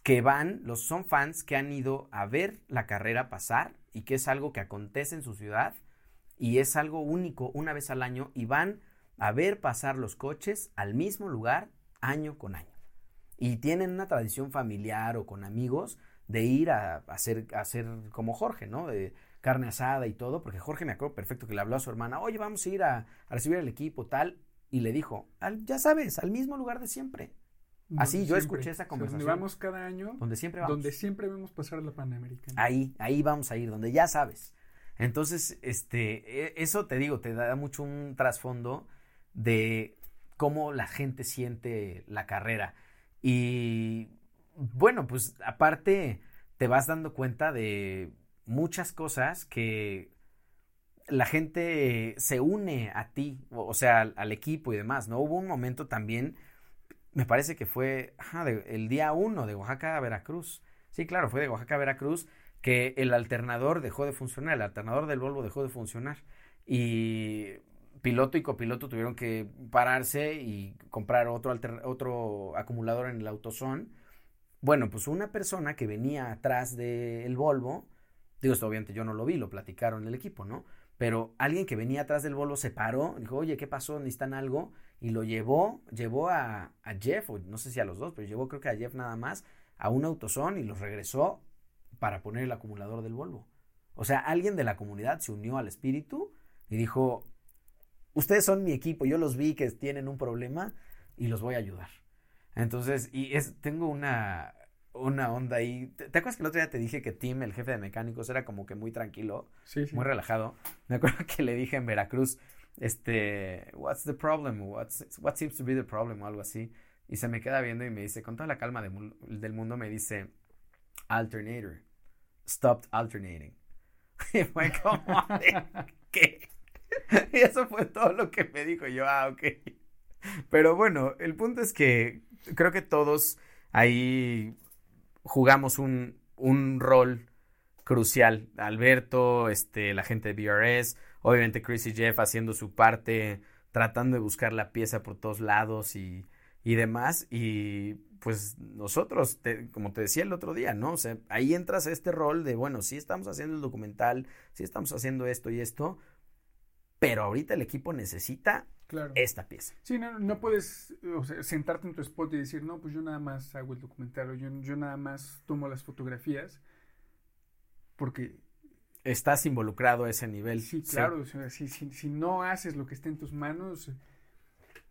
Que van, los son fans que han ido a ver la carrera pasar y que es algo que acontece en su ciudad y es algo único una vez al año y van a ver pasar los coches al mismo lugar año con año. Y tienen una tradición familiar o con amigos de ir a, hacer, a hacer como Jorge, ¿no? De carne asada y todo, porque Jorge me acuerdo perfecto que le habló a su hermana, oye, vamos a ir a, a recibir el equipo, tal, y le dijo, ya sabes, al mismo lugar de siempre. Así yo escuché esa conversación. donde vamos cada año. Donde siempre vamos. Donde siempre vemos pasar la Panamericana. Ahí, ahí vamos a ir, donde ya sabes. Entonces, este, e, eso te digo, te da mucho un trasfondo de cómo la gente siente la carrera. Y bueno, pues aparte te vas dando cuenta de muchas cosas que la gente se une a ti, o, sea, al, equipo y demás, ¿no? Hubo un momento también, me parece que fue el día uno de Oaxaca a Veracruz. Sí, claro, fue de Oaxaca a Veracruz que el alternador dejó de funcionar, el alternador del Volvo dejó de funcionar. Y piloto y copiloto tuvieron que pararse y comprar otro, otro acumulador en el autosón. Bueno, pues una persona que venía atrás del Volvo, digo, esto obviamente yo no lo vi, lo platicaron el equipo, ¿no? pero alguien que venía atrás del Volvo se paró, dijo, oye, ¿qué pasó? ¿Necesitan algo? Y lo llevó, llevó a, a, Jeff, o no sé si a los dos, pero llevó creo que a Jeff nada más, a un autosón y los regresó para poner el acumulador del Volvo. O sea, alguien de la comunidad se unió al espíritu y dijo, ustedes son mi equipo, yo los vi que tienen un problema y los voy a ayudar. Entonces, y es, tengo una, una onda ahí. ¿Te, acuerdas que el otro día te dije que Tim, el jefe de mecánicos, era como que muy tranquilo, muy relajado? Me acuerdo que le dije en Veracruz, este, what's the problem? What's, what seems to be the problem? O algo así. Y se me queda viendo y me dice, con toda la calma del mundo, me dice, alternator, stopped alternating. Y fue como, ¿qué? Y eso fue todo lo que me dijo yo, ah, ok. Pero bueno, el punto es que creo que todos ahí jugamos un, un rol crucial. Alberto, este, la gente de BRS, obviamente Chris y Jeff haciendo su parte, tratando de buscar la pieza por todos lados y, y demás. Y pues nosotros, como te decía el otro día, ¿no? O sea, ahí entras a este rol de, bueno, sí estamos haciendo el documental, sí estamos haciendo esto y esto, pero ahorita el equipo necesita esta pieza. Sí, no, no puedes sentarte en tu spot y decir, no, pues yo nada más hago el documental o yo, yo nada más tomo las fotografías, porque... Estás involucrado a ese nivel. Sí, claro, O sea, si, si, si no haces lo que está en tus manos,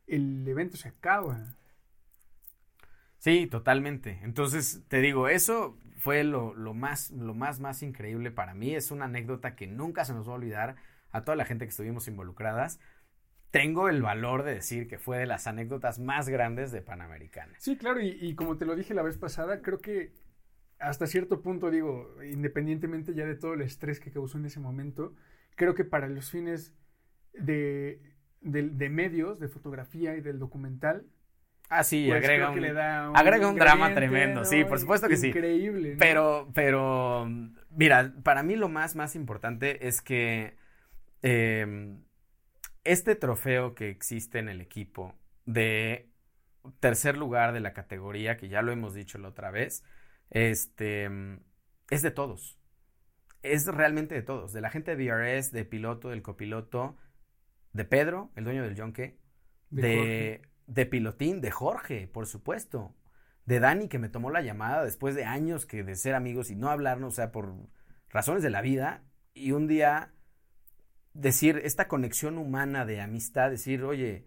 el evento se acaba. Sí, totalmente. Entonces, te digo, eso fue lo, lo, más, lo más, más increíble para mí. Es una anécdota que nunca se nos va a olvidar a toda la gente que estuvimos involucradas. Tengo el valor de decir que fue de las anécdotas más grandes de Panamericana. Sí, claro, y, y como te lo dije la vez pasada, creo que hasta cierto punto, digo, independientemente ya de todo el estrés que causó en ese momento, creo que para los fines de, de, de medios, de fotografía y del documental, Ah, sí, pues agrega, un, agrega un drama tremendo, sí, por supuesto que sí. Increíble. Pero, pero, mira, para mí lo más, más importante es que em, este trofeo que existe en el equipo de tercer lugar de la categoría, que ya lo hemos dicho la otra vez, este, es de todos. Es realmente de todos, de la gente de BRS, de piloto, del copiloto, de Pedro, el dueño del yonke, de de Pilotín, de Jorge, por supuesto. De Dani, que me tomó la llamada después de años que de ser amigos y no hablarnos, o sea, por razones de la vida. Y un día decir esta conexión humana de amistad, decir, oye,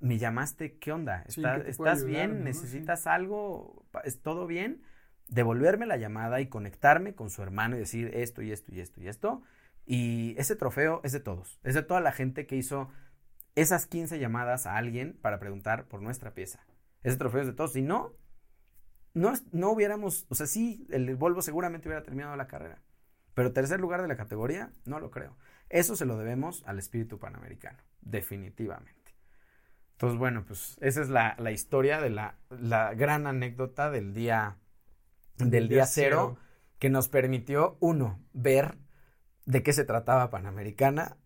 me llamaste, ¿qué onda? ¿Estás bien? ¿Necesitas algo? ¿Es todo bien? Devolverme la llamada y conectarme con su hermano y decir esto y esto y esto y esto. Y ese trofeo es de todos, es de toda la gente que hizo esas 15 llamadas a alguien para preguntar por nuestra pieza. Ese trofeo es de todos. Si no, no, no hubiéramos, o sea, sí, el Volvo seguramente hubiera terminado la carrera. Pero tercer lugar de la categoría, no lo creo. Eso se lo debemos al espíritu panamericano, definitivamente. Entonces, bueno, pues esa es la, historia de la, la, gran anécdota del día, del día, cero, que nos permitió, uno, ver de qué se trataba Panamericana,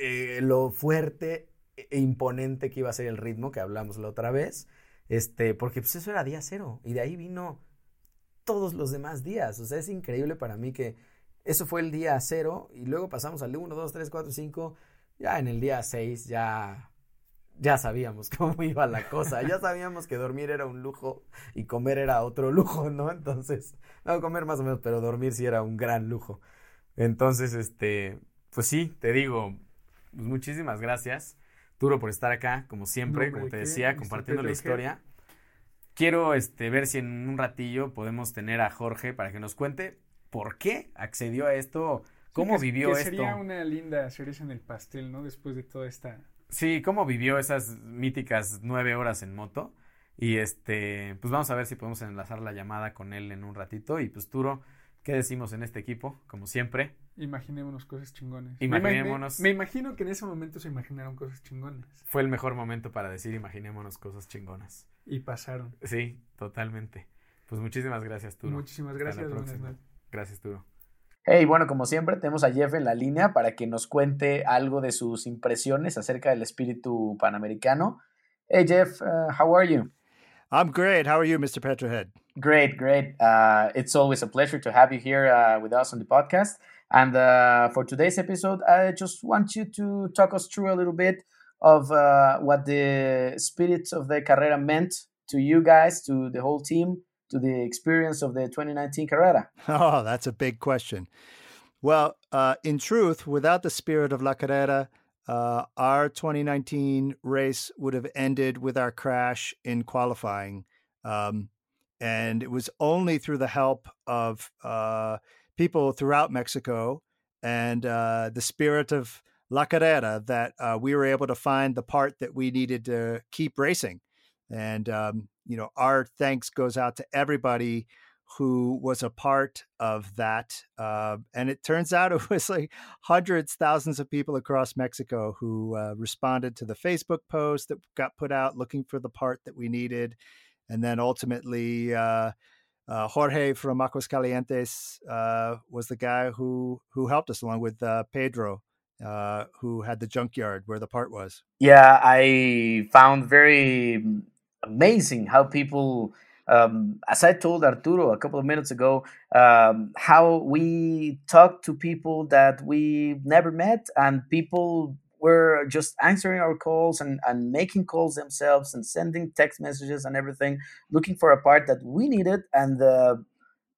eh, lo fuerte e imponente que iba a ser el ritmo que hablamos la otra vez, este, porque pues eso era día cero y de ahí vino todos los demás días, o sea, es increíble para mí que eso fue el día cero y luego pasamos al 1, 2, 3, 4, 5, ya en el día 6 ya ya sabíamos cómo iba la cosa, ya sabíamos que dormir era un lujo y comer era otro lujo, ¿no? Entonces, no comer más o menos, pero dormir sí era un gran lujo. Entonces, este, pues sí, te digo, pues muchísimas gracias. Duro por estar acá, como siempre, como te decía, compartiendo la historia. Quiero este, ver si en un ratillo podemos tener a Jorge para que nos cuente por qué accedió a esto, cómo vivió que esto. Sería una linda cereza en el pastel, ¿no? Después de toda esta. Sí, cómo vivió esas míticas nueve horas en moto. Y este, pues vamos a ver si podemos enlazar la llamada con él en un ratito. Y pues Turo, ¿qué decimos en este equipo? Como siempre. Imaginémonos cosas chingones. Imaginémonos. Me, imagino que en ese momento se imaginaron cosas chingonas. Fue el mejor momento para decir imaginémonos cosas chingonas. Y pasaron. Sí, totalmente. Pues muchísimas gracias, Turo. Muchísimas gracias. Gracias, Turo. Hey, bueno, como siempre, tenemos a Jeff en la línea para que nos cuente algo de sus impresiones acerca del espíritu panamericano. Hey, Jeff, uh, how are you? I'm great. How are you, Mr. Petrohead? Great, great. Uh, it's always a pleasure to have you here uh, with us on the podcast. And uh, for today's episode, I just want you to talk us through a little bit of uh, what the spirit of the Carrera meant to you guys, to the whole team, to the experience of the 2019 Carrera. Oh, that's a big question. Well, uh, in truth, without the spirit of La Carrera, uh, our 2019 race would have ended with our crash in qualifying Um, and it was only through the help of uh, people throughout Mexico and uh, the spirit of La Carrera that uh, we were able to find the part that we needed to keep racing. And, um, you know, our thanks goes out to everybody who was a part of that. Uh, and it turns out it was like hundreds, thousands of people across Mexico who uh, responded to the Facebook post that got put out looking for the part that we needed. And then ultimately, uh, uh Jorge from Aguascalientes uh, was the guy who who helped us along with uh, Pedro, who had the junkyard where the part was. Yeah, I found very amazing how people um, as I told Arturo a couple of minutes ago, um, how we talk to people that we never met, and people were just answering our calls and, and making calls themselves and sending text messages and everything, looking for a part that we needed, and uh,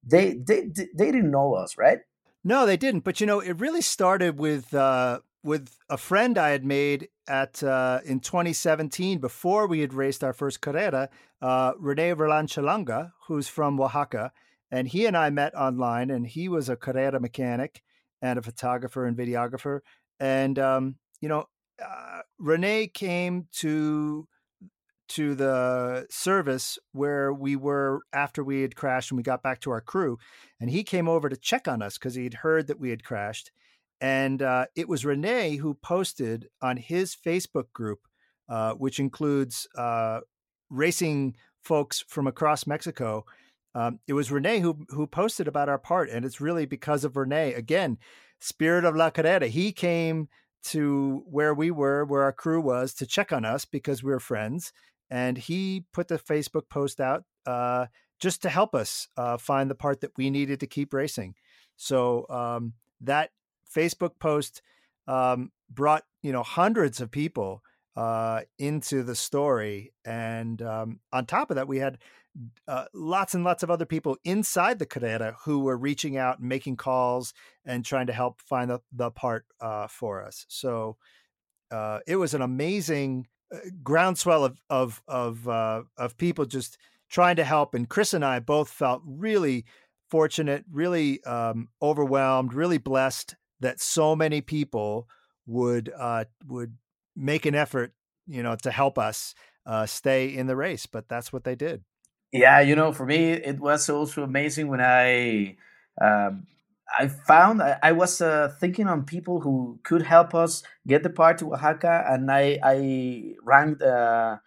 they, they they didn't know us, right? No, they didn't. But you know, it really started with uh, with a friend I had made at uh, in 2017 before we had raced our first carrera, uh, Rene Verlan who's from Oaxaca, and he and I met online, and he was a carrera mechanic and a photographer and videographer, and um, you know, uh, Rene came to to the service where we were after we had crashed and we got back to our crew, and he came over to check on us because he'd heard that we had crashed and uh, it was Renee who posted on his Facebook group, uh, which includes uh, racing folks from across Mexico. Um, it was Renee who who posted about our part, and it's really because of Renee. Again, spirit of La Carrera. He came to where we were, where our crew was, to check on us because we were friends, and he put the Facebook post out uh, just to help us uh, find the part that we needed to keep racing. So um, that Facebook post um, brought you know hundreds of people uh, into the story, and um, on top of that, we had uh, lots and lots of other people inside the Carrera who were reaching out and making calls and trying to help find the, the part uh, for us. So uh, it was an amazing uh, groundswell of of of uh, of people just trying to help, and Chris and I both felt really fortunate, really um, overwhelmed, really blessed that so many people would uh, would make an effort, you know, to help us uh, stay in the race. But that's what they did. Yeah, you know, for me, it was also amazing when I um, I found I, I was uh, thinking on people who could help us get the part to Oaxaca, and I I ranked uh,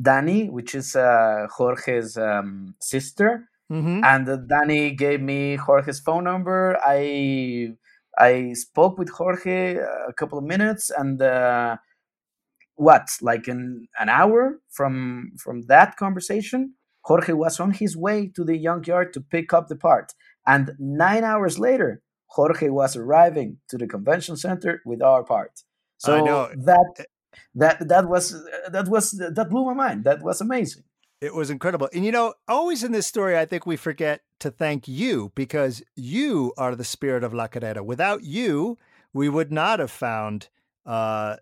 Dani, which is uh, Jorge's um, sister, mm-hmm. and Danny gave me Jorge's phone number. I I spoke with Jorge a couple of minutes, and uh, what, like an an hour from from that conversation, Jorge was on his way to the junkyard to pick up the part, and nine hours later, Jorge was arriving to the convention center with our part. So that that that was that was that blew my mind. That was amazing. It was incredible. And you know, always in this story, I think we forget to thank you because you are the spirit of La Carrera. Without you, we would not have found uh,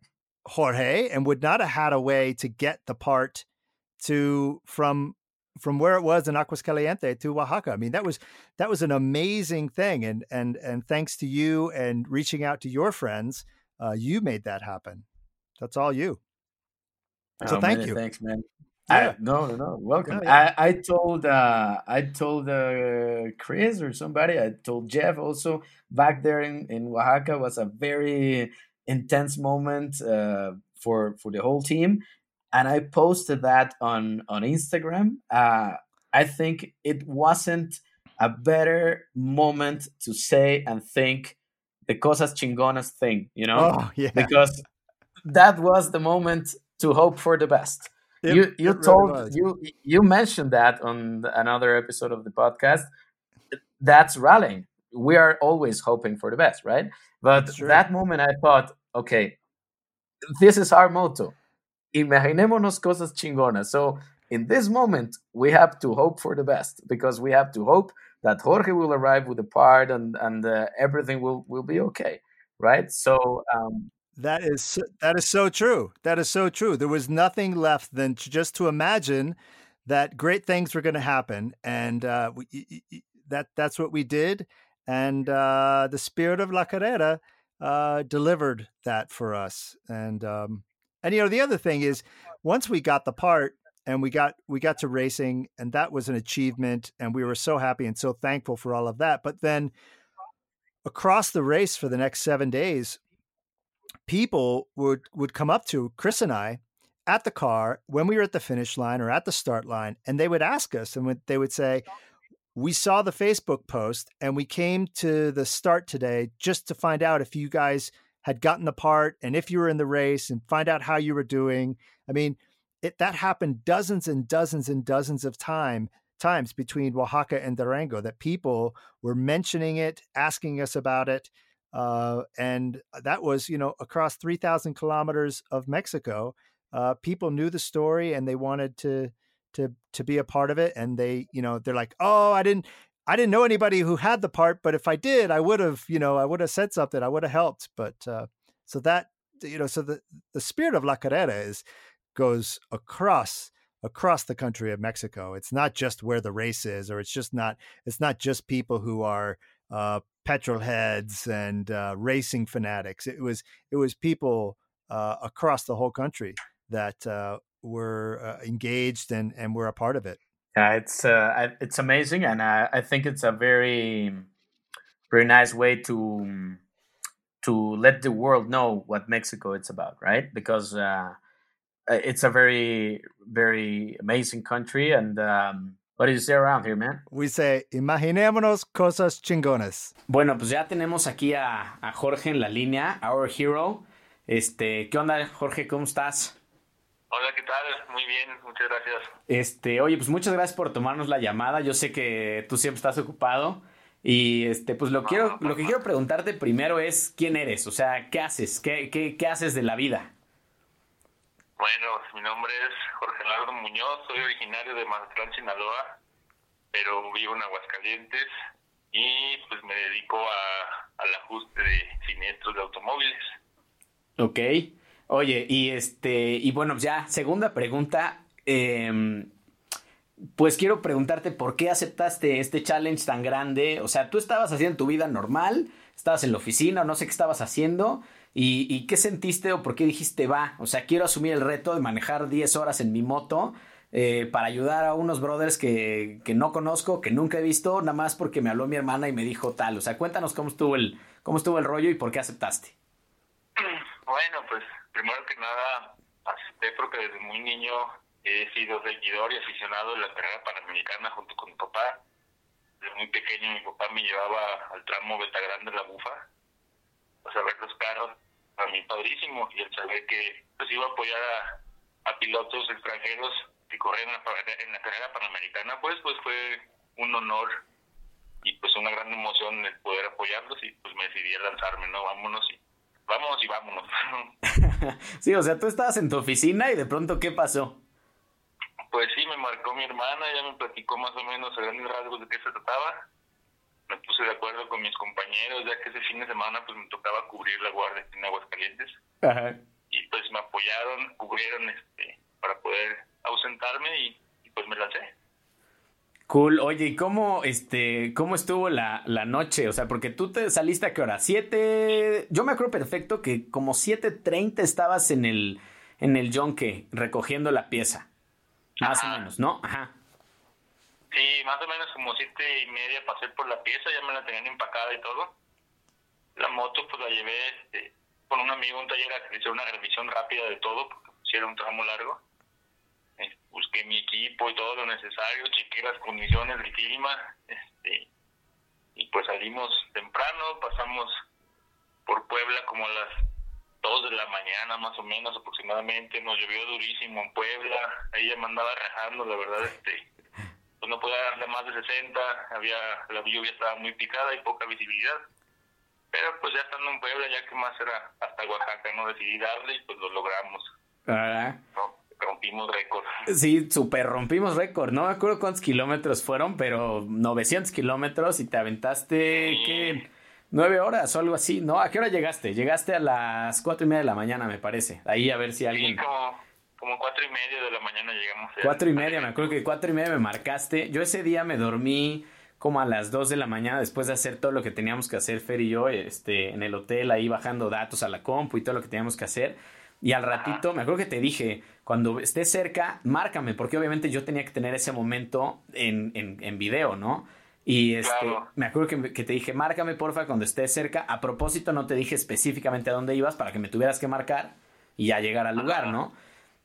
Jorge and would not have had a way to get the part to from from where it was in Aguascalientes to Oaxaca. I mean, that was that was an amazing thing, and and and thanks to you and reaching out to your friends, uh, you made that happen. That's all you. So oh, thank man, you. Thanks, man. I, no, no, welcome. Yeah, yeah. I, I told uh, I told uh, Chris or somebody. I told Jeff also back there in, in Oaxaca was a very intense moment uh, for for the whole team, and I posted that on on Instagram. Uh, I think it wasn't a better moment to say and think the cosas chingonas thing, you know, oh, yeah. because that was the moment to hope for the best. It, you you told really you you mentioned that on another episode of the podcast. That's rallying. We are always hoping for the best, right? But that moment, I thought, okay, this is our motto. Imaginémonos cosas chingonas. So in this moment, we have to hope for the best because we have to hope that Jorge will arrive with the part and and uh, everything will will be okay, right? So um, that is that is so true. That is so true. There was nothing left than to, just to imagine that great things were going to happen, and uh, we, that that's what we did. And uh, the spirit of La Carrera uh, delivered that for us. And um, and you know the other thing is, once we got the part and we got we got to racing, and that was an achievement, and we were so happy and so thankful for all of that. But then across the race for the next seven days, people would would come up to Chris and I at the car when we were at the finish line or at the start line, and they would ask us, and they would say, "We saw the Facebook post, and we came to the start today just to find out if you guys had gotten the part and if you were in the race, and find out how you were doing." I mean, it that happened dozens and dozens and dozens of time times between Oaxaca and Durango that people were mentioning it, asking us about it. Uh, and that was, you know, across 3,000 kilometers of Mexico uh, people knew the story and they wanted to to to be a part of it and they you know they're like oh i didn't i didn't know anybody who had the part but if i did i would have you know i would have said something i would have helped. But uh, so that you know so the the spirit of la carrera is goes across across the country of mexico. It's not just where the race is or it's just not it's not just people who are uh, petrol heads and uh, racing fanatics it was it was people uh, across the whole country that uh, were uh, engaged and, and were a part of it. Yeah, it's uh, it's amazing, and I, I think it's a very very nice way to to let the world know what Mexico is about, right? Because uh, it's a very very amazing country, and um, what do you say around here, man? We say, imaginémonos cosas chingones. Bueno, pues ya tenemos aquí a, a Jorge en la línea, our hero. Este, ¿qué onda, Jorge? ¿Cómo estás? Hola, ¿qué tal? Muy bien, muchas gracias. Este, oye, pues muchas gracias por tomarnos la llamada. Yo sé que tú siempre estás ocupado y este, pues lo quiero, lo que quiero preguntarte primero es quién eres, o sea, qué haces, qué, qué, qué haces de la vida. Bueno, mi nombre es Jorge Lardo Muñoz, soy originario de Mazatlán, Sinaloa, pero vivo en Aguascalientes y pues me dedico a, al ajuste de siniestros de automóviles. Ok. Oye, y este, y bueno, ya, segunda pregunta. Em, pues quiero preguntarte por qué aceptaste este challenge tan grande. O sea, tú estabas haciendo tu vida normal, estabas en la oficina, no sé qué estabas haciendo. Y, qué sentiste o por qué dijiste va? O sea, quiero asumir el reto de manejar 10 horas en mi moto eh, para ayudar a unos brothers que, que, no conozco, que nunca he visto, nada más porque me habló mi hermana y me dijo tal. O sea, cuéntanos cómo estuvo el, cómo estuvo el rollo y por qué aceptaste. Bueno, pues primero que nada, acepté porque desde muy niño he sido seguidor y aficionado de la carrera panamericana junto con mi papá. Desde muy pequeño mi papá me llevaba al tramo Betagrande de la Bufa, a ver los carros, a mí padrísimo, y el saber que pues iba a apoyar a, a pilotos extranjeros que corrían en la, en la carrera panamericana, pues, pues fue un honor y pues una gran emoción el poder apoyarlos y pues me decidí a lanzarme, ¿no? Vámonos y vámonos y vámonos. sí, o sea, tú estabas en tu oficina y de pronto, ¿qué pasó? Pues sí, me marcó mi hermana, ya me platicó más o menos a grandes rasgos de qué se trataba. Me puse de acuerdo con mis compañeros, ya que ese fin de semana pues me tocaba cubrir la guardia en Aguascalientes. Ajá. Y pues me apoyaron, cubrieron este para poder ausentarme y pues me lancé. Cool. Oye, ¿y cómo, este, cómo estuvo la, la, noche? O sea, porque tú te saliste a qué hora? ¿Siete? Yo me acuerdo perfecto que como 7.30 estabas en el, en el yonke recogiendo la pieza. Más o menos, ¿no? Ajá. Sí, más o menos como siete y media pasé por la pieza, ya me la tenían empacada y todo. La moto pues la llevé este, con un amigo un taller a hacer una revisión rápida de todo, porque era un tramo largo busqué mi equipo y todo lo necesario, chequé las condiciones del clima, este, y pues salimos temprano, pasamos por Puebla como a las 2 de la mañana más o menos aproximadamente, nos llovió durísimo en Puebla, ahí ya me andaba rajando, la verdad, este, pues no podía darle más de 60, había, la lluvia estaba muy picada y poca visibilidad. Pero pues ya estando en Puebla, ya que más era hasta Oaxaca, no decidí darle y pues lo logramos. Ah rompimos récord. Sí, super rompimos récord. No me acuerdo cuántos kilómetros fueron, pero 900 kilómetros y te aventaste, ¿qué? Nueve horas o algo así, ¿no? ¿A qué hora llegaste? Llegaste a las cuatro y media de la mañana, me parece. Ahí a ver si alguien... Sí, como como cuatro y media de la mañana llegamos. Cuatro y media, me acuerdo que cuatro y media me marcaste. Yo ese día me dormí como a las dos de la mañana después de hacer todo lo que teníamos que hacer Fer y yo este, en el hotel, ahí bajando datos a la compu y todo lo que teníamos que hacer. Y al ratito, me acuerdo que te dije, cuando estés cerca, márcame, porque obviamente yo tenía que tener ese momento en, en, en video, ¿no? Y este, me acuerdo que, que, te dije, márcame porfa cuando estés cerca. A propósito, no te dije específicamente a dónde ibas para que me tuvieras que marcar y ya llegar al lugar, ¿no?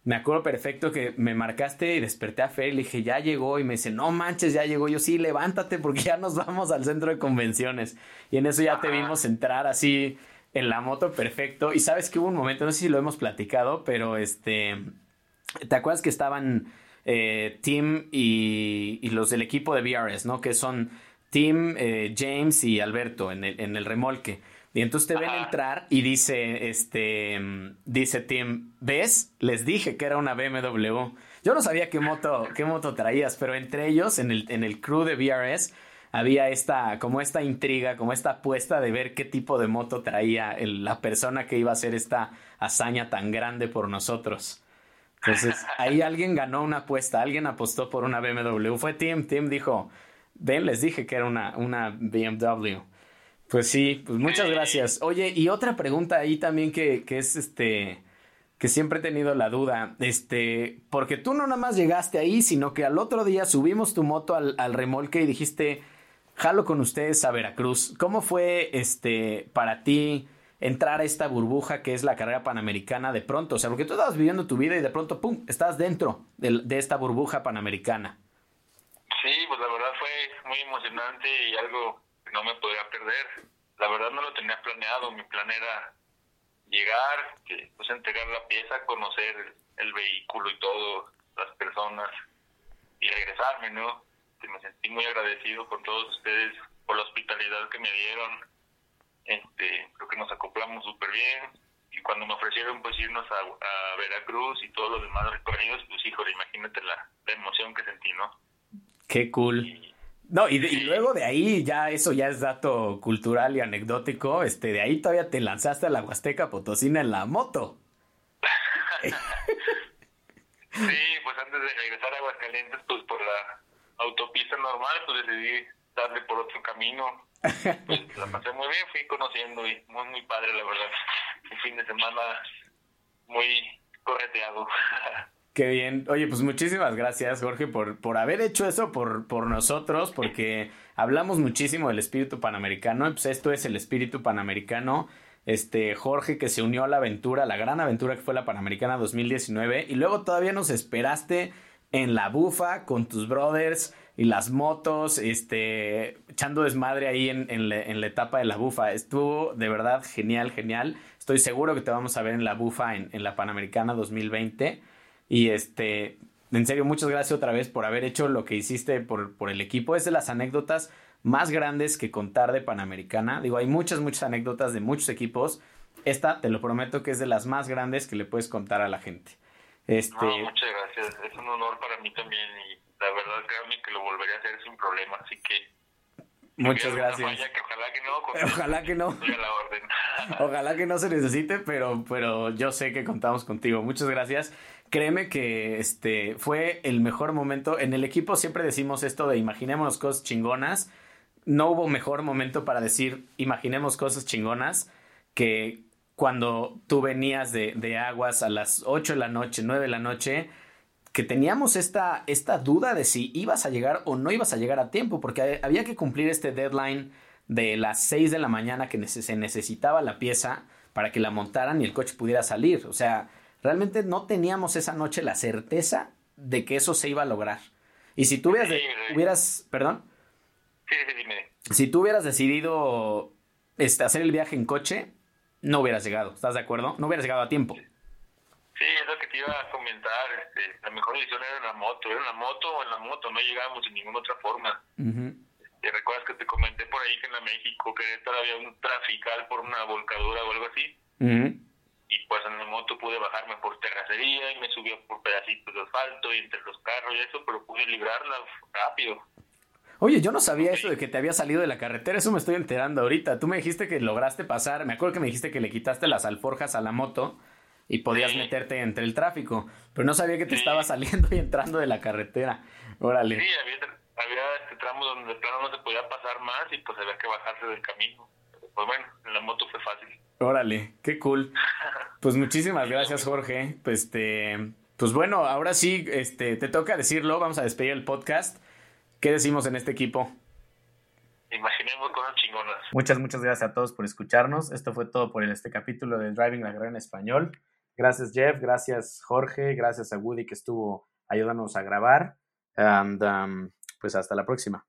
Me acuerdo perfecto que me marcaste y desperté a Fer y le dije, ya llegó. Y me dice, no manches, ya llegó. Yo sí, levántate porque ya nos vamos al centro de convenciones. Y en eso ya te vimos entrar así en la moto, perfecto. Y sabes que hubo un momento, no sé si lo hemos platicado, pero este, ¿te acuerdas que estaban eh, Tim y, los del equipo de VRS, ¿no? Que son Tim, eh, James y Alberto en el, en el remolque. Y entonces te ven entrar y dice, este, dice Tim, ¿ves? Les dije que era una BMW. Yo no sabía qué moto, qué moto traías, pero entre ellos, en el, en el crew de VRS, había esta, como esta intriga, como esta apuesta de ver qué tipo de moto traía la persona que iba a hacer esta hazaña tan grande por nosotros. Entonces, ahí alguien ganó una apuesta, alguien apostó por una BMW. Fue Tim, Tim dijo, ven, les dije que era una, una BMW. Pues sí, pues muchas gracias. Oye, y otra pregunta ahí también que, que es este que siempre he tenido la duda, este, porque tú no nada más llegaste ahí, sino que al otro día subimos tu moto al, al, remolque y dijiste, jalo con ustedes a Veracruz. ¿Cómo fue, este, para ti entrar a esta burbuja que es la carrera panamericana de pronto? O sea, porque tú estabas viviendo tu vida y de pronto, pum, estás dentro de, de esta burbuja panamericana. Sí, pues la verdad fue muy emocionante y algo no me podría perder. La verdad no lo tenía planeado, mi plan era llegar, pues entregar la pieza, conocer el, vehículo y todo, las personas y regresarme, ¿no? Me sentí muy agradecido con todos ustedes por la hospitalidad que me dieron. Este, creo que nos acoplamos súper bien y cuando me ofrecieron pues irnos a, a, Veracruz y todos los demás recorridos, pues híjole, imagínate la, la emoción que sentí, ¿no? Qué cool. Y, no, y, de, y, luego de ahí ya eso ya es dato cultural y anecdótico. Este, de ahí todavía te lanzaste a la Huasteca Potosina en la moto. sí, pues antes de regresar a Aguascalientes, pues por la autopista normal, pues decidí darle por otro camino. Pues la pasé muy bien, fui conociendo y muy, muy padre, la verdad. Un fin de semana muy correteado. Qué bien. Oye, pues muchísimas gracias, Jorge, por, por haber hecho eso por, por nosotros, porque hablamos muchísimo del espíritu panamericano. Pues esto es el espíritu panamericano. Este, Jorge que se unió a la aventura, la gran aventura que fue la Panamericana 2019. Y luego todavía nos esperaste en la bufa con tus brothers y las motos, este, echando desmadre ahí en, en la etapa de la bufa. Estuvo de verdad genial, genial. Estoy seguro que te vamos a ver en la bufa en, en la Panamericana 2020. Y este, en serio, muchas gracias otra vez por haber hecho lo que hiciste por, por el equipo. Es de las anécdotas más grandes que contar de Panamericana. Digo, hay muchas, muchas anécdotas de muchos equipos. Esta, te lo prometo, que es de las más grandes que le puedes contar a la gente. Este... No, muchas gracias. Es un honor para mí también y la verdad, créanme que lo volvería a hacer sin problema. Así que Muchas gracias. Falla, que ojalá que no. Con ojalá que no. Ojalá que no se necesite, pero, pero yo sé que contamos contigo. Muchas gracias. Créeme que este fue el mejor momento. En el equipo siempre decimos esto de imaginemos cosas chingonas. No hubo mejor momento para decir imaginemos cosas chingonas que cuando tú venías de, de aguas a las 8 de la noche, 9 de la noche que teníamos esta, esta duda de si ibas a llegar o no ibas a llegar a tiempo, porque había que cumplir este deadline de las 6 de la mañana que se necesitaba la pieza para que la montaran y el coche pudiera salir. O sea, realmente no teníamos esa noche la certeza de que eso se iba a lograr. Y si tú hubieras, hubieras perdón, sí, dime. si tú hubieras decidido este, hacer el viaje en coche, no hubieras llegado, ¿estás de acuerdo? No hubieras llegado a tiempo. Sí, es lo que te iba a comentar. Este, la mejor decisión era en la moto. Era en la moto o en la moto. No llegábamos de ninguna otra forma. Uh -huh. ¿Te recuerdas que te comenté por ahí que en la México, Querétaro, había un trafical por una volcadura o algo así? Uh -huh. Y pues en la moto pude bajarme por terracería y me subí por pedacitos de asfalto y entre los carros y eso, pero pude librarla rápido. Oye, yo no sabía eso de que te había salido de la carretera, eso me estoy enterando ahorita. Tú me dijiste que lograste pasar, me acuerdo que me dijiste que le quitaste las alforjas a la moto y podías Sí. meterte entre el tráfico, pero no sabía que te Sí. estaba saliendo y entrando de la carretera. Órale. Sí, había, había este tramos donde de plano no se podía pasar más y pues había que bajarse del camino. Pues bueno, en la moto fue fácil. Órale, qué cool. Pues muchísimas gracias, Jorge. Pues, este, pues bueno, ahora sí, este, te toca decirlo. Vamos a despedir el podcast. ¿Qué decimos en este equipo? Imaginemos cosas chingonas. Muchas, muchas gracias a todos por escucharnos. Esto fue todo por este capítulo de Driving la en Español. Gracias, Jeff. Gracias, Jorge. Gracias a Woody que estuvo ayudándonos a grabar. And, um, pues hasta la próxima.